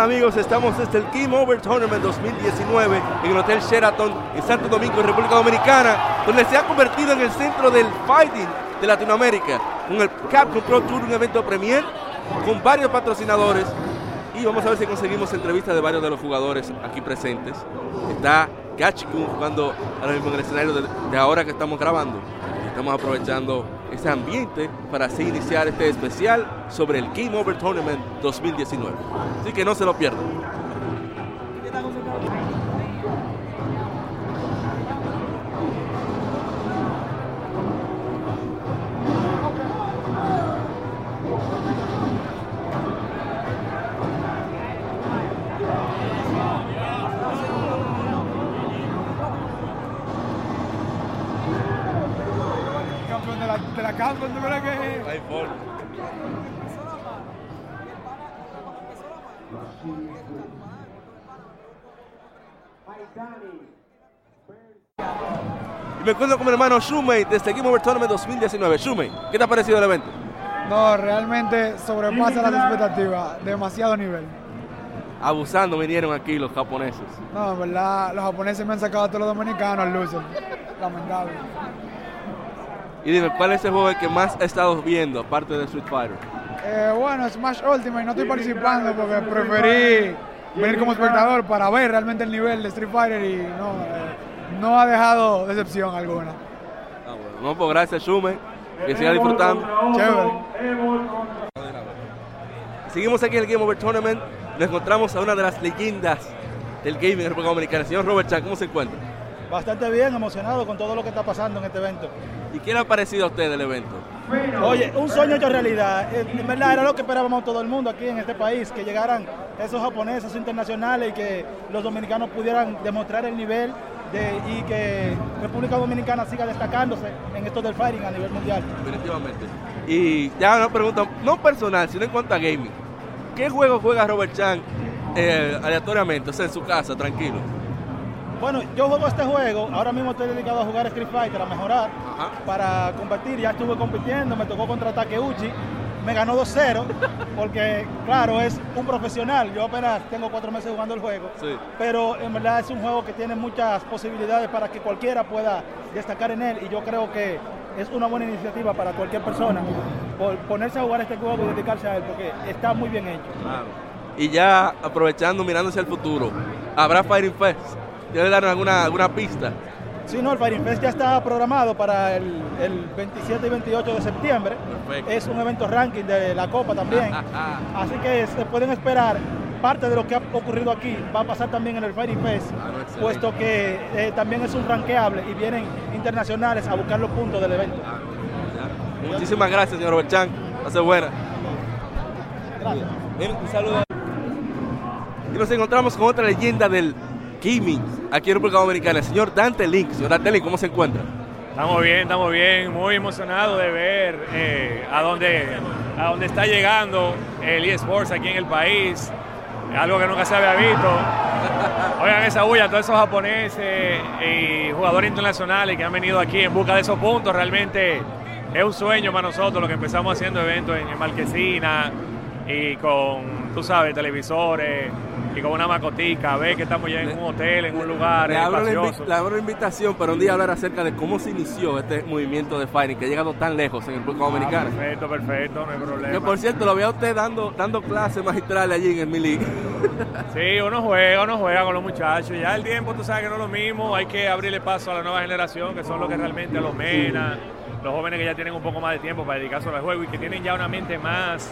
Amigos? Estamos desde el Game Over Tournament 2019 en el Hotel Sheraton en Santo Domingo, República Dominicana, donde se ha convertido en el centro del fighting de Latinoamérica, con el Capcom Pro Tour, un evento premier con varios patrocinadores y vamos a ver si conseguimos entrevistas de varios de los jugadores aquí presentes. Está Gachikun jugando ahora mismo en el escenario de ahora que estamos grabando. Estamos aprovechando ese ambiente para así iniciar este especial sobre el Game Over Tournament 2019. Así que no se lo pierdan. Y me encuentro con mi hermano Shumei desde Game Over Tournament 2019. Shumei, ¿qué te ha parecido el evento? No, realmente sobrepasa las expectativas. Demasiado nivel. Abusando vinieron aquí los japoneses. No, en verdad, los japoneses me han sacado a todos los dominicanos al loser. Lamentable. Y dime, ¿cuál es el juego que más has estado viendo, aparte de Street Fighter? Eh, bueno, Smash Ultimate, no estoy participando porque preferí venir como espectador para ver realmente el nivel de Street Fighter y no, eh, no ha dejado decepción alguna. Ah, bueno. No, pues gracias, Shume, que siga disfrutando. Chévere. Seguimos aquí en el Game Over Tournament, nos encontramos a una de las leyendas del gaming en República Dominicana, el señor Robert Chan, ¿cómo se encuentra? Bastante bien, emocionado con todo lo que está pasando en este evento. ¿Y qué le ha parecido a usted del evento? Oye, un sueño hecho realidad. Eh, en verdad era lo que esperábamos todo el mundo aquí en este país, que llegaran esos japoneses, esos internacionales y que los dominicanos pudieran demostrar el nivel de, y que República Dominicana siga destacándose en esto del fighting a nivel mundial. Definitivamente. Y ya una pregunta, no personal, sino en cuanto a gaming. ¿Qué juego juega Robert Chan eh, aleatoriamente, o sea, en su casa, tranquilo? Bueno, yo juego este juego, ahora mismo estoy dedicado a jugar Street Fighter, a mejorar, para competir, ya estuve compitiendo, me tocó contra Takeuchi, me ganó 2-0, porque claro, es un profesional, yo apenas tengo cuatro meses jugando el juego, pero en verdad es un juego que tiene muchas posibilidades para que cualquiera pueda destacar en él y yo creo que es una buena iniciativa para cualquier persona por ponerse a jugar este juego y dedicarse a él, porque está muy bien hecho. Claro. Y ya aprovechando, mirándose al futuro, ¿habrá Fighting Fest? ¿Debe dar alguna, alguna pista? Sí, no, el Fighting Fest ya está programado para el, 27 y 28 de septiembre. Es un evento ranking de la Copa también. Así que se pueden esperar. Parte de lo que ha ocurrido aquí va a pasar también en el Fighting Fest, ah, puesto que eh, también es un ranqueable y vienen internacionales a buscar los puntos del evento. Ah, Muchísimas gracias, señor Berchan. Hace buena. Gracias. un saludo. Y nos encontramos con otra leyenda del gaming aquí en República Dominicana, el señor Dante Link. Señor Dante Link, ¿cómo se encuentra? Estamos bien, estamos bien, muy emocionado de ver eh, a, dónde, a dónde está llegando el eSports aquí en el país, algo que nunca se había visto. Oigan esa bulla, todos esos japoneses y jugadores internacionales que han venido aquí en busca de esos puntos, realmente es un sueño para nosotros lo que empezamos haciendo eventos en Marquesina y con, tú sabes, televisores, y con una macotica, ve que estamos ya en un hotel, en un lugar le abro, la, abro la invitación para un día hablar acerca de cómo se inició este movimiento de fighting que ha llegado tan lejos en el República ah, Dominicana. perfecto, perfecto, no hay problema. Que por cierto, lo veo a usted dando, dando clases magistrales allí en el Mili. sí, uno juega, uno juega con los muchachos. Ya el tiempo, tú sabes que no es lo mismo, hay que abrirle paso a la nueva generación, que son los que realmente los menan, los jóvenes que ya tienen un poco más de tiempo para dedicarse al juego y que tienen ya una mente más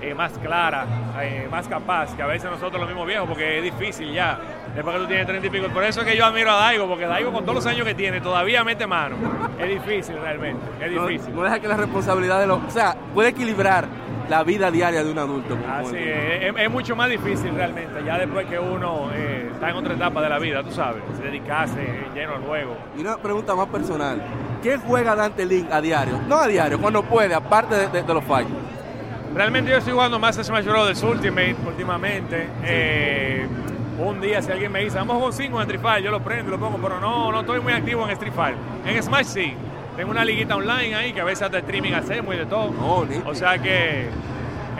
eh, más clara, eh, más capaz que a veces nosotros los mismos viejos, porque es difícil ya, después que tú tienes 30 y pico. Por eso es que yo admiro a Daigo, porque Daigo con todos los años que tiene todavía mete mano. Es difícil realmente, es difícil. No, deja que la responsabilidad de los... O sea, puede equilibrar la vida diaria de un adulto. Así es, es, mucho más difícil realmente, ya después que uno eh, está en otra etapa de la vida, tú sabes, dedicarse lleno al juego. Y una pregunta más personal, ¿qué juega Dante Link a diario? No a diario, cuando puede, aparte de, los fights. Realmente yo estoy jugando más Smash Bros. Ultimate últimamente. Eh, un día si alguien me dice, vamos con 5 en Street Fighter, yo lo prendo y lo pongo, pero no, no estoy muy activo en Street Fighter. En Smash sí, tengo una liguita online ahí que a veces hasta streaming hacemos y de todo. o sea que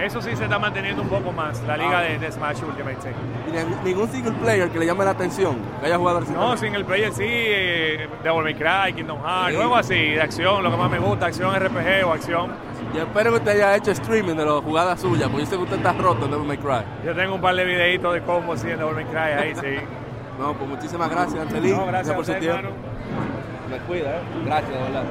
eso sí se está manteniendo un poco más, la liga ah. de, Smash Ultimate, sí. ¿Y ningún single player que le llame la atención? Que haya jugado No, single player sí, eh, Devil May Cry, Kingdom Hearts, sí. así, de acción, lo que más me gusta, acción RPG o acción. Yo espero que usted haya hecho streaming de las jugadas suyas, porque yo sé que usted está roto en Devil May Cry. Yo tengo un par de videitos de cómo sí en Devil May Cry ahí, sí. no, pues muchísimas gracias, Angelín. No, gracias, por su tiempo. Me cuida, ¿eh? Gracias, de verdad.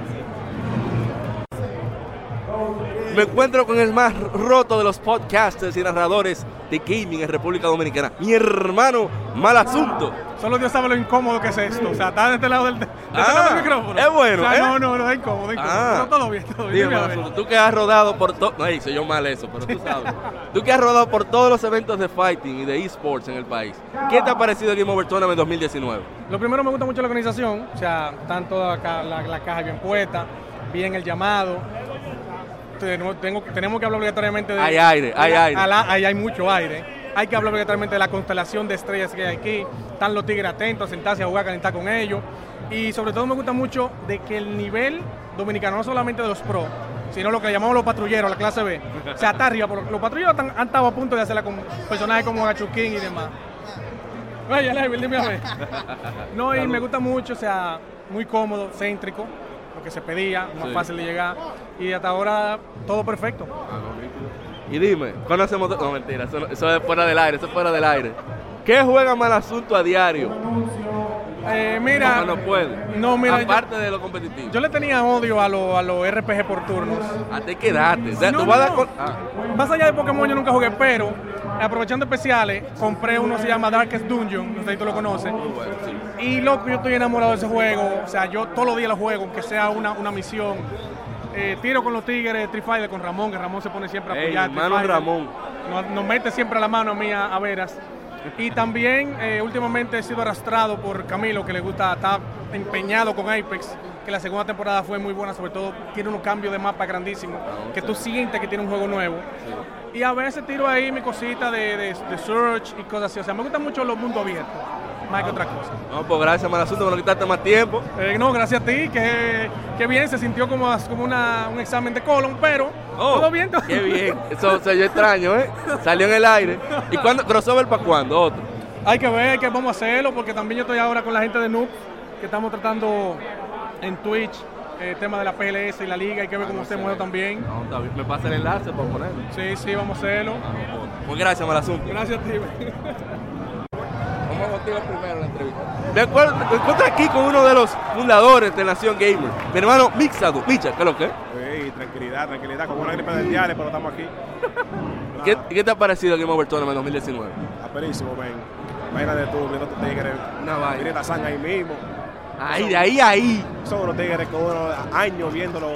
Me encuentro con el más roto de los podcasters y narradores de gaming en República Dominicana. Mi hermano, mal asunto. Solo Dios sabe lo incómodo que es esto. O sea, está de este lado del, este ah, micrófono. Es bueno. O sea, ¿eh? No, no, no, es incómodo. Es incómodo. Ah. todo bien, todo bien. Dime, tú que has rodado por todo. No, hice yo mal eso, pero tú sabes. tú que has rodado por todos los eventos de fighting y de esports en el país. ¿Qué te ha parecido el Game Over Tournament 2019? Lo primero me gusta mucho la organización. O sea, tanto la, la, la caja bien puesta, bien el llamado tengo, tenemos que hablar obligatoriamente de... Hay aire, hay aire. ahí hay mucho aire. Hay que hablar obligatoriamente de la constelación de estrellas que hay aquí. Están los tigres atentos a sentarse a jugar, a calentar con ellos. Y sobre todo me gusta mucho de que el nivel dominicano, no solamente de los pros, sino lo que llamamos los patrulleros, la clase B, se está arriba. Los patrulleros han, estado a punto de hacerla con personajes como Gachuquín y demás. Vaya, dime a ver. No, y me gusta mucho, o sea, muy cómodo, céntrico que se pedía, más fácil de llegar. Y hasta ahora todo perfecto. y dime, ¿cuándo hacemos.? No, mentira, eso, es fuera del aire, eso es fuera del aire. ¿Qué juega mal asunto a diario? Eh, mira, no, puede. No, mira, aparte de lo competitivo. Yo le tenía odio a los a lo RPG por turnos. A ti quedaste. Ah. Más allá de Pokémon yo nunca jugué, pero aprovechando especiales, compré uno que se llama Darkest Dungeon, no sé si tú lo conoces. Y loco, yo estoy enamorado de ese juego. O sea, yo todos los días lo juego, aunque sea una, una misión. Eh, tiro con los tigres, Street Fighter con Ramón, que Ramón se pone siempre a apoyar. hermano Ramón. Nos, mete siempre la mano a mí a, veras. Y también eh, últimamente he sido arrastrado por Camilo, que le gusta, está empeñado con Apex, que la segunda temporada fue muy buena, sobre todo tiene un cambio de mapa grandísimo, ah, que tú sientes que tiene un juego nuevo. Y a veces tiro ahí mi cosita de, de, search y cosas así. O sea, me gustan mucho los mundos abiertos, más que otra cosa. No, pues gracias, Malasunto, por quitarte más tiempo. Eh, no, gracias a ti, que, que, bien, se sintió como, como una, un examen de colon, pero oh, todo bien. Qué bien, eso se yo extraño, ¿eh? Salió en el aire. ¿Y cuándo, crossover para cuándo? Otro. Hay que ver que vamos a hacerlo, porque también yo estoy ahora con la gente de Noob, que estamos tratando en Twitch el tema de la PLS y la liga, hay que ver cómo se mueve también. No, Me pasa el enlace para ponerlo. Sí, sí, vamos a hacerlo. Ah, pues gracias, Malasunto. Gracias a ti. Vamos contigo primero en la entrevista. Me, acuerdo, me encuentro aquí con uno de los fundadores de Nación Gamer, mi hermano Mixado. Micha, ¿qué es lo que Sí, tranquilidad, tranquilidad, como una gripe del diario, pero estamos aquí. ¿Qué, ¿Qué, te ha parecido Game Over Tournament 2019? Aperísimo, ven. Vaina de tú, viendo tu tigre. Una vaina. Mira sangre ahí mismo. Ahí, de ahí, ahí. Son los tigres que uno años viéndolo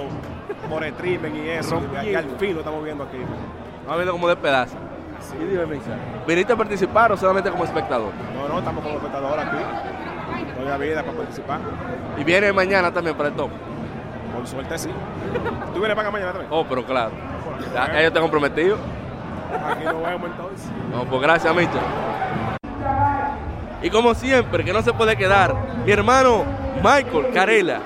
por el trimen y eso. y al fin lo estamos viendo aquí. Estamos viendo como de pedazo. Sí. Y dime, ¿viniste a participar o solamente como espectador? No, no, estamos como espectador aquí. La vida para participar. ¿Y viene mañana también para el top? Por suerte sí. ¿Tú vienes para mañana también? Oh, pero claro. Ya, yo te comprometido. Aquí nos vemos entonces. No, pues gracias, Micha. Y como siempre, que no se puede quedar, mi hermano Michael Carela.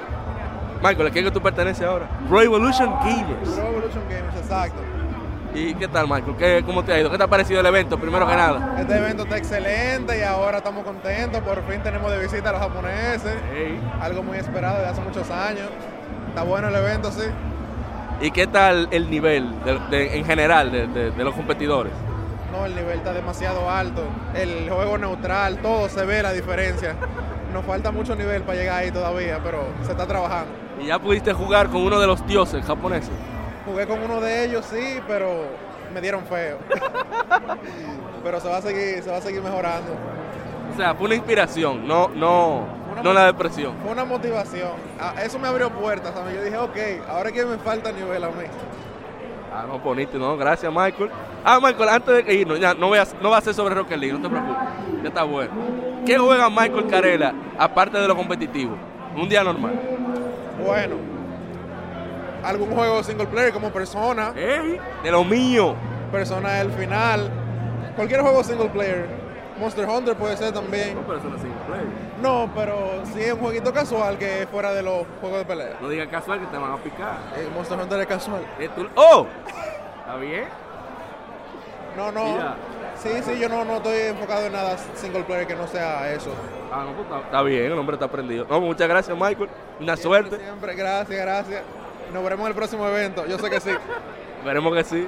Michael, ¿a quién que tú perteneces ahora? Pro Evolution Gamers. Pro Evolution Gamers, exacto. ¿Y qué tal, Michael? ¿Qué, ¿Cómo te ha ido? ¿Qué te ha parecido el evento, primero que nada? Este evento está excelente y ahora estamos contentos. Por fin tenemos de visita a los japoneses. Algo muy esperado de hace muchos años. Está bueno el evento, sí. ¿Y qué tal el nivel en general de los competidores? No, el nivel está demasiado alto. El juego neutral, todo se ve la diferencia. Nos falta mucho nivel para llegar ahí todavía, pero se está trabajando. ¿Y ya pudiste jugar con uno de los dioses japoneses? Jugué con uno de ellos, sí, pero me dieron feo. pero se va a seguir, se va a seguir mejorando. O sea, fue una inspiración, no, no, no la depresión. Fue una motivación. Ah, eso me abrió puertas. Yo dije, ok, ahora que me falta nivel a mí. Ah, no, bonito, no, gracias Michael. Ah, Michael, antes de irnos, ya, no, voy a, no va a ser sobre Rocket League, no te preocupes, ya está bueno. ¿Qué juega Michael Carela, aparte de lo competitivo? Un día normal. Bueno, algún juego single player como Persona. ¡Ey! De lo mío. Persona del final. Cualquier juego single player. Monster Hunter puede ser también. No, pero eso no es single player. No, pero sí es un jueguito casual que es fuera de los juegos de pelea. No digas casual que te van a picar. El Monster Hunter es casual. Eh, ¡Oh! ¿Está bien? No, no. Sí, sí, yo no, no estoy enfocado en nada single player que no sea eso. Ah, no, pues está, bien, el hombre está prendido. No, muchas gracias, Michael. Una suerte. Siempre, gracias, gracias. Nos veremos en el próximo evento. Yo sé que sí. Veremos que sí.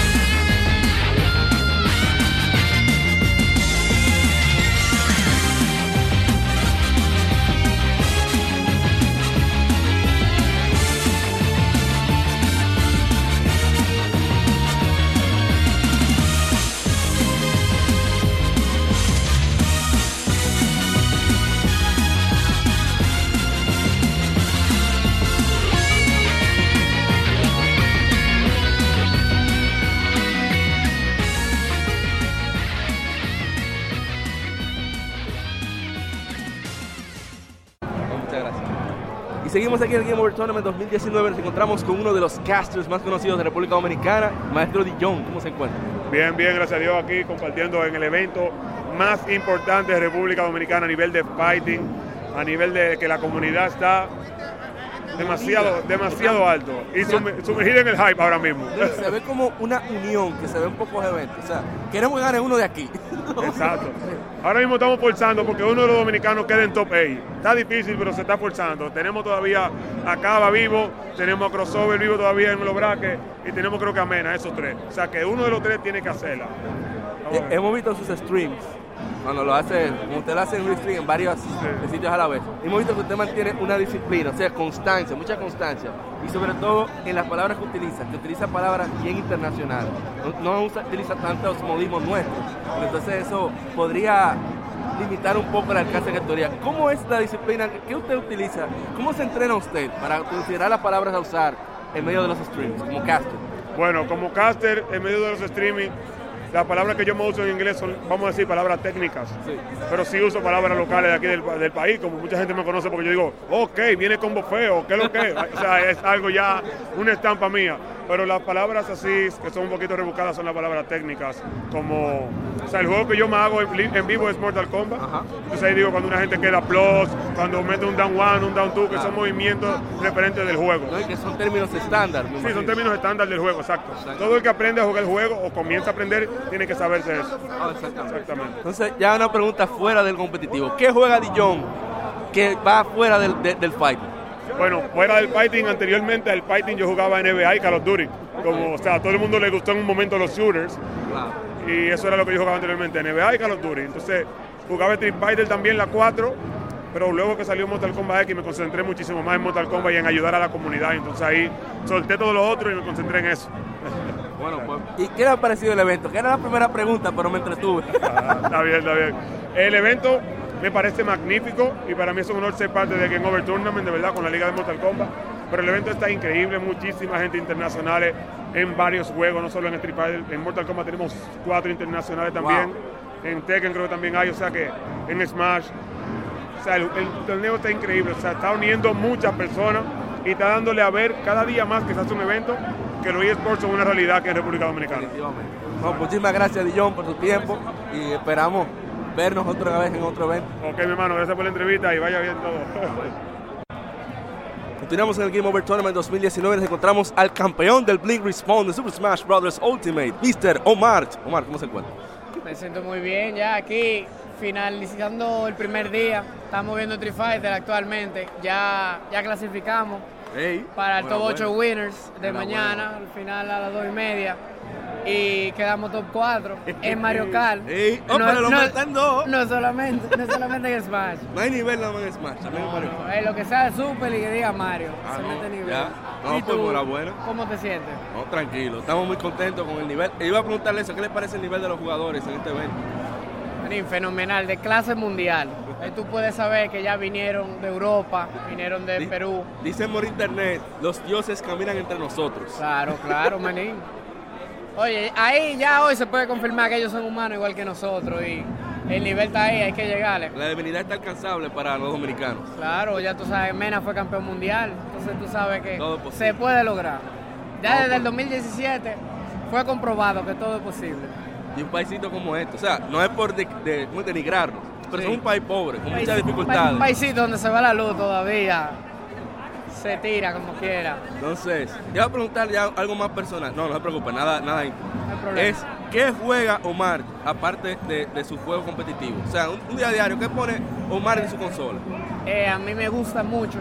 Y seguimos aquí en el Game Over Tournament 2019. Nos encontramos con uno de los casters más conocidos de República Dominicana, Maestro Dijon. ¿Cómo se encuentra? Bien, bien, gracias a Dios aquí compartiendo en el evento más importante de República Dominicana a nivel de fighting, a nivel de que la comunidad está demasiado, demasiado alto y sum- sumergida en el hype ahora mismo. Se ve como una unión que se ve en pocos eventos. O sea, queremos ganar uno de aquí. Exacto. Ahora mismo estamos forzando porque uno de los dominicanos queda en top 8. Está difícil, pero se está forzando. Tenemos todavía a Cava vivo, tenemos a Crossover vivo todavía en los braques y tenemos creo que a Mena, esos tres. O sea que uno de los tres tiene que hacerla. Eh, Hemos visto sus streams. Cuando lo hace, como usted lo hace en stream en varios sitios a la vez. Hemos visto que usted mantiene una disciplina, o sea, constancia, mucha constancia. Y sobre todo en las palabras que utiliza, que utiliza palabras bien internacionales. No, no usa- utiliza tantos modismos nuestros. Entonces eso podría limitar un poco el alcance que teoría. ¿Cómo es la disciplina que usted utiliza? ¿Cómo se entrena usted para considerar las palabras a usar en medio de los streams, como caster? Bueno, como caster, en medio de los streaming, las palabras que yo me uso en inglés son, vamos a decir, palabras técnicas. Pero sí uso palabras locales de aquí del, del país, como mucha gente me conoce porque yo digo, ok, viene combo feo, ¿qué es lo que? es?". O sea, es algo ya, una estampa mía. Pero las palabras así, que son un poquito rebuscadas, son las palabras técnicas. Como, o sea, el juego que yo me hago en, vivo es Mortal Kombat. Entonces ahí digo, cuando una gente queda plus, cuando mete un down one, un down two, que son movimientos referentes del juego. ¿no? Y que son términos estándar. Sí, imagino. son términos estándar del juego, exacto. Todo el que aprende a jugar el juego o comienza a aprender tiene que saberse eso. Ah, exactamente. Exactamente. Entonces, ya una pregunta fuera del competitivo. ¿Qué juega Dijon que va fuera del, de- del fight? Bueno, fuera del fighting, anteriormente al fighting yo jugaba NBA y Call of Duty. Como, o sea, a todo el mundo le gustó en un momento los shooters. Y eso era lo que yo jugaba anteriormente, NBA y Call of Duty. Entonces, jugaba Street Fighter también, la 4. Pero luego que salió Mortal Kombat X me concentré muchísimo más en Mortal Kombat y en ayudar a la comunidad. Entonces ahí solté todo lo otro y me concentré en eso. Bueno, pues. ¿Y qué le ha parecido el evento? Que era la primera pregunta, pero me entretuve. Ah, está bien, está bien. El evento me parece magnífico y para mí es un honor ser parte del Game Over Tournament, de verdad, con la Liga de Mortal Kombat. Pero el evento está increíble, muchísima gente internacional en varios juegos, no solo en Street Fighter. En Mortal Kombat tenemos cuatro internacionales también. En Tekken creo que también hay, o sea que en Smash. O sea, el, el torneo está increíble, o sea, está uniendo muchas personas y está dándole a ver cada día más que se hace un evento que los eSports son una realidad aquí en República Dominicana. Bueno, muchísimas gracias, Dijon, por su tiempo y esperamos vernos otra vez en otro evento. Ok, mi hermano, gracias por la entrevista y vaya bien todo. Continuamos en el Game Over Tournament 2019. Nos encontramos al campeón del Blink Respawn de Super Smash Bros. Ultimate, Mr. Omar. Omar, ¿cómo se encuentra? Me siento muy bien ya aquí, finalizando el primer día. Estamos viendo Street Fighter actualmente. Ya, ya clasificamos. para el top Bueno, 8 bueno. winners de mañana, al final a las 2 y media. Y quedamos top 4 en Mario Kart. Ey, oh, pero el hombre está en dos. no solamente, no solamente en Smash. No hay nivel nada más en Smash, también en Mario No, Kart. eh, lo que sea de Super y que diga Mario. Ah, se no, mete nivel. ya. No, ¿Y pues, tú, enhorabuena. ¿Cómo te sientes? No, tranquilo, estamos muy contentos con el nivel. Iba a preguntarle eso, ¿qué le parece el nivel de los jugadores en este evento? Manín, fenomenal, de clase mundial. Ahí tú puedes saber que ya vinieron de Europa, vinieron de Perú. Dicen por internet, los dioses caminan entre nosotros. Claro, claro, manín. Oye, ahí ya hoy se puede confirmar que ellos son humanos igual que nosotros y el nivel está ahí, hay que llegarle. La debilidad está alcanzable para los dominicanos. Claro, ya tú sabes, Mena fue campeón mundial, entonces tú sabes que se puede lograr. Ya desde el 2017 fue comprobado que todo es posible. Y un paisito como este, o sea, no es por de, de- muy denigrarnos, pero Sí. es un país pobre, con muchas dificultades. Un paisito donde se va la luz todavía, se tira como quiera. Entonces, te voy a preguntar ya algo más personal. No, no se preocupe, nada, nada íntimo. No hay problema. Es, ¿qué juega Omar aparte de, de su juego competitivo? O sea, un, un día a diario, ¿qué pone Omar en su consola? Eh, a mí me gustan mucho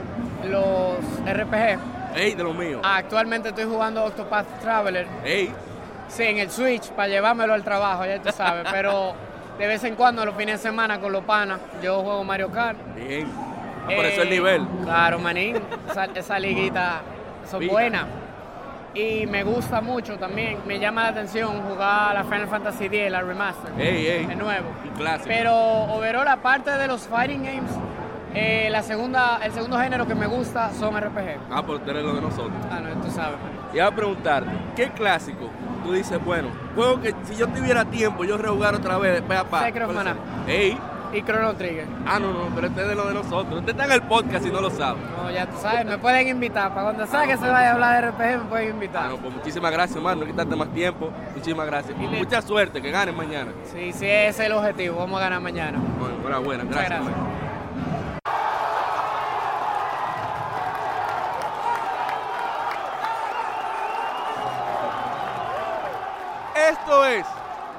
los RPG. Ey, de lo mío. Actualmente estoy jugando Octopath Traveler. Ey, Sí, en el Switch para llevármelo al trabajo, ya tú sabes. pero de vez en cuando, los fines de semana con los panas, yo juego Mario Kart. bien. Por eso el Eh, nivel. Claro, manín. Esa, esa liguita son buenas. Y me gusta mucho también. Me llama la atención jugar la Final Fantasy X, la remaster. Ey, ey. De nuevo. Clásico. Pero overall, aparte de los fighting games, eh, la segunda, el segundo género que me gusta son RPG. Ah, por tener lo de nosotros. Ah, no, tú sabes. Y a preguntar, ¿qué clásico tú dices, bueno, juego que si yo tuviera tiempo, yo rejugar otra vez, después a pa. Ey. Y Chrono Trigger. Ah, no, no, pero este es de lo de nosotros. Usted está en el podcast y no lo sabe. No, ya tú sabes, me pueden invitar. Para cuando sea que se vaya a hablar de RPG, me pueden invitar. Bueno, pues muchísimas gracias, hermano. No quitarte más tiempo. Muchísimas gracias. Y mucha suerte, que ganen mañana. Sí, sí, ese es el objetivo. Vamos a ganar mañana. Bueno, enhorabuena. Gracias. gracias. hermano. Esto es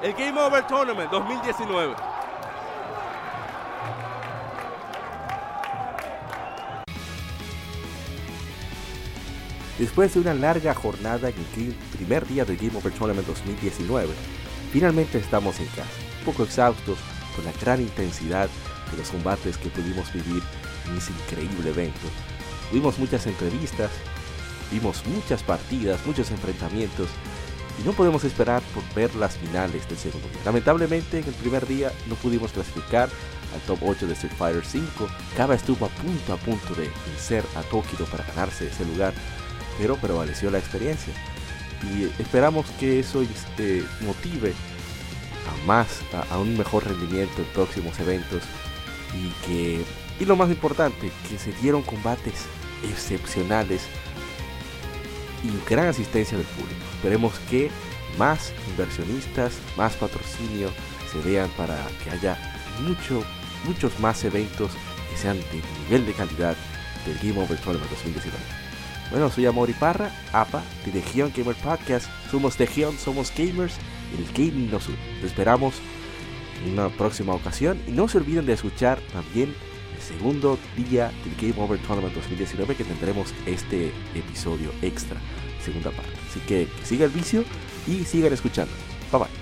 el Game Over Tournament 2019. Después de una larga jornada en el primer día del Game Over Tournament 2019, finalmente estamos en casa, un poco exhaustos con la gran intensidad de los combates que pudimos vivir en ese increíble evento. Tuvimos muchas entrevistas, vimos muchas partidas, muchos enfrentamientos y no podemos esperar por ver las finales del segundo día. Lamentablemente en el primer día no pudimos clasificar al top 8 de Street Fighter 5. Kaba estuvo a punto a punto de vencer a Tokido para ganarse ese lugar, pero prevaleció la experiencia. Y esperamos que eso este, motive a más, a, un mejor rendimiento en próximos eventos y que, y lo más importante, que se dieron combates excepcionales y gran asistencia del público. Esperemos que más inversionistas, más patrocinio se vean para que haya mucho, muchos más eventos que sean de nivel de calidad del Game Over Tournament 2019. Bueno, soy Amori Parra, APA, de Legion Gamer Podcast. Somos Legion, somos gamers, el gaming nos. Te esperamos en una próxima ocasión y no se olviden de escuchar también el segundo día del Game Over Tournament 2019 que tendremos este episodio extra, segunda parte. Así que, que siga el vicio y sigan escuchando. Bye bye.